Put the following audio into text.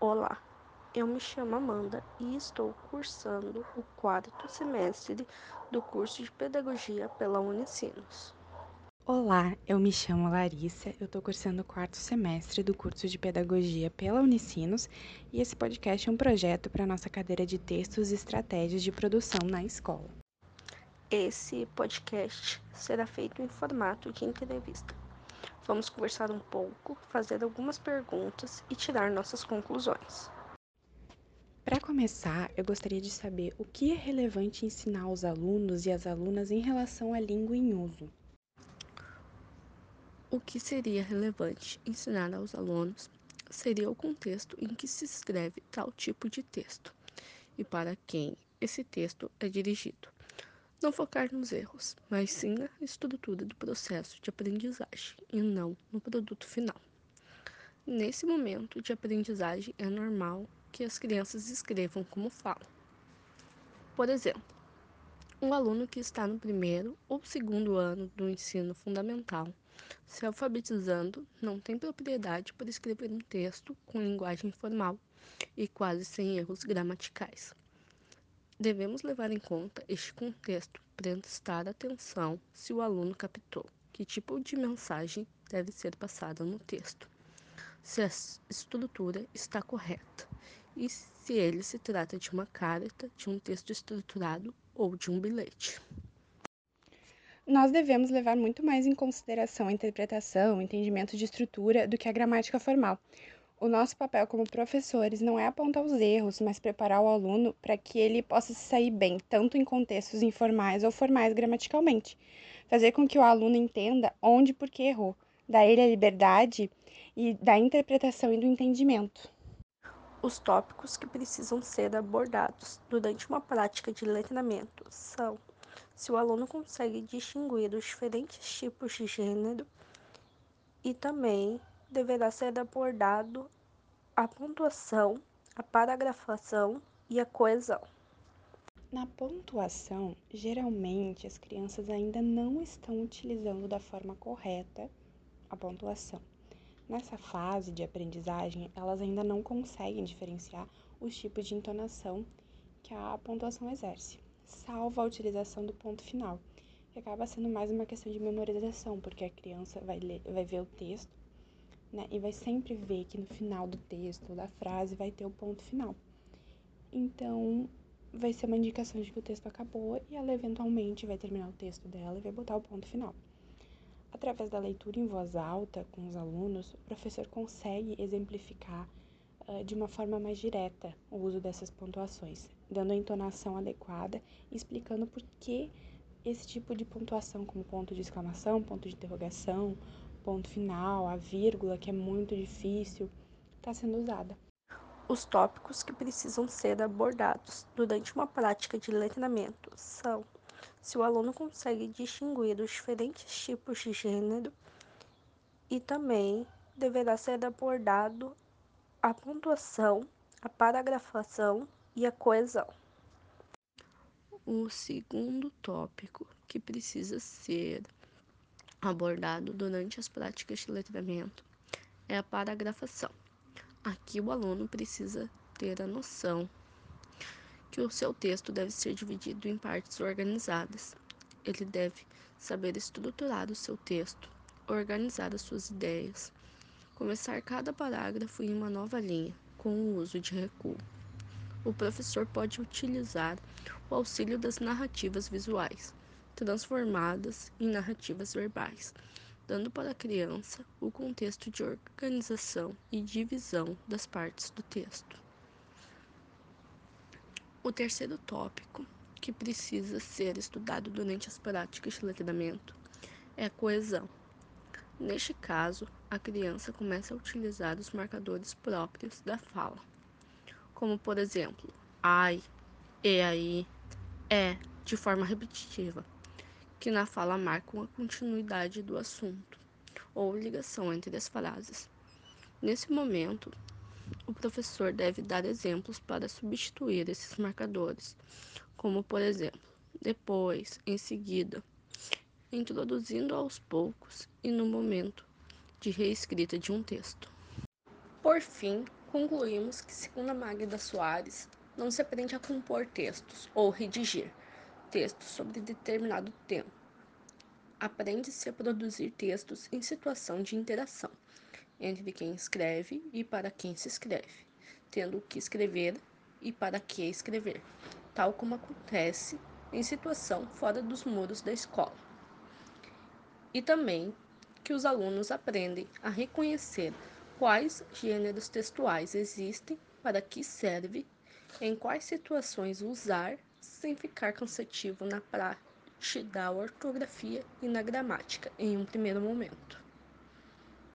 Olá, eu me chamo Amanda e estou cursando o quarto semestre do curso de Pedagogia pela Unicinos. Olá, eu me chamo Larissa, eu estou cursando o quarto semestre do curso de Pedagogia pela Unicinos e esse podcast é um projeto para a nossa cadeira de textos e estratégias de produção na escola. Esse podcast será feito em formato de entrevista. Vamos conversar um pouco, fazer algumas perguntas e tirar nossas conclusões. Para começar, eu gostaria de saber o que é relevante ensinar aos alunos e às alunas em relação à língua em uso. O que seria relevante ensinar aos alunos seria o contexto em que se escreve tal tipo de texto e para quem esse texto é dirigido. Não focar nos erros, mas sim na estrutura do processo de aprendizagem e não no produto final. Nesse momento de aprendizagem, é normal que as crianças escrevam como falam. Por exemplo, um aluno que está no primeiro ou segundo ano do ensino fundamental, se alfabetizando, não tem propriedade para escrever um texto com linguagem formal e quase sem erros gramaticais. Devemos levar em conta este contexto, prestar atenção se o aluno captou que tipo de mensagem deve ser passada no texto, se a estrutura está correta e se ele se trata de uma carta, de um texto estruturado ou de um bilhete. Nós devemos levar muito mais em consideração a interpretação, o entendimento de estrutura do que a gramática formal, o nosso papel como professores não é apontar os erros, mas preparar o aluno para que ele possa se sair bem, tanto em contextos informais ou formais gramaticalmente. Fazer com que o aluno entenda onde e por que errou, dar ele a liberdade e da interpretação e do entendimento. Os tópicos que precisam ser abordados durante uma prática de letramento são se o aluno consegue distinguir os diferentes tipos de gênero e também deverá ser abordado a pontuação, a paragrafação e a coesão. Na pontuação, geralmente as crianças ainda não estão utilizando da forma correta a pontuação. Nessa fase de aprendizagem, elas ainda não conseguem diferenciar os tipos de entonação que a pontuação exerce, salvo a utilização do ponto final, que acaba sendo mais uma questão de memorização, porque a criança vai, ler, vai ver o texto né? E vai sempre ver que no final do texto, da frase, vai ter o ponto final. Então, vai ser uma indicação de que o texto acabou e ela eventualmente vai terminar o texto dela e vai botar o ponto final. Através da leitura em voz alta com os alunos, o professor consegue exemplificar uh, de uma forma mais direta o uso dessas pontuações, dando a entonação adequada e explicando por que esse tipo de pontuação, como ponto de exclamação, ponto de interrogação, ponto final, a vírgula, que é muito difícil, está sendo usada. Os tópicos que precisam ser abordados durante uma prática de letramento são se o aluno consegue distinguir os diferentes tipos de gênero e também deverá ser abordado a pontuação, a paragrafação e a coesão. O segundo tópico que precisa ser abordado durante as práticas de letramento é a paragrafação. Aqui o aluno precisa ter a noção que o seu texto deve ser dividido em partes organizadas. Ele deve saber estruturar o seu texto, organizar as suas ideias, começar cada parágrafo em uma nova linha, com o uso de recuo. O professor pode utilizar o auxílio das narrativas visuais transformadas em narrativas verbais, dando para a criança o contexto de organização e divisão das partes do texto. O terceiro tópico que precisa ser estudado durante as práticas de letramento é a coesão. Neste caso, a criança começa a utilizar os marcadores próprios da fala, como por exemplo, ai, e aí, é, de forma repetitiva que na fala marcam a continuidade do assunto ou ligação entre as frases. Nesse momento, o professor deve dar exemplos para substituir esses marcadores, como por exemplo, depois, em seguida, introduzindo aos poucos e no momento de reescrita de um texto. Por fim, Concluímos que, segundo a Magda Soares, não se aprende a compor textos ou redigir textos sobre determinado tema. Aprende-se a produzir textos em situação de interação entre quem escreve e para quem se escreve, tendo o que escrever e para que escrever, tal como acontece em situação fora dos muros da escola. E também que os alunos aprendem a reconhecer quais gêneros textuais existem, para que serve, em quais situações usar, sem ficar cansativo na prática da ortografia e na gramática em um primeiro momento.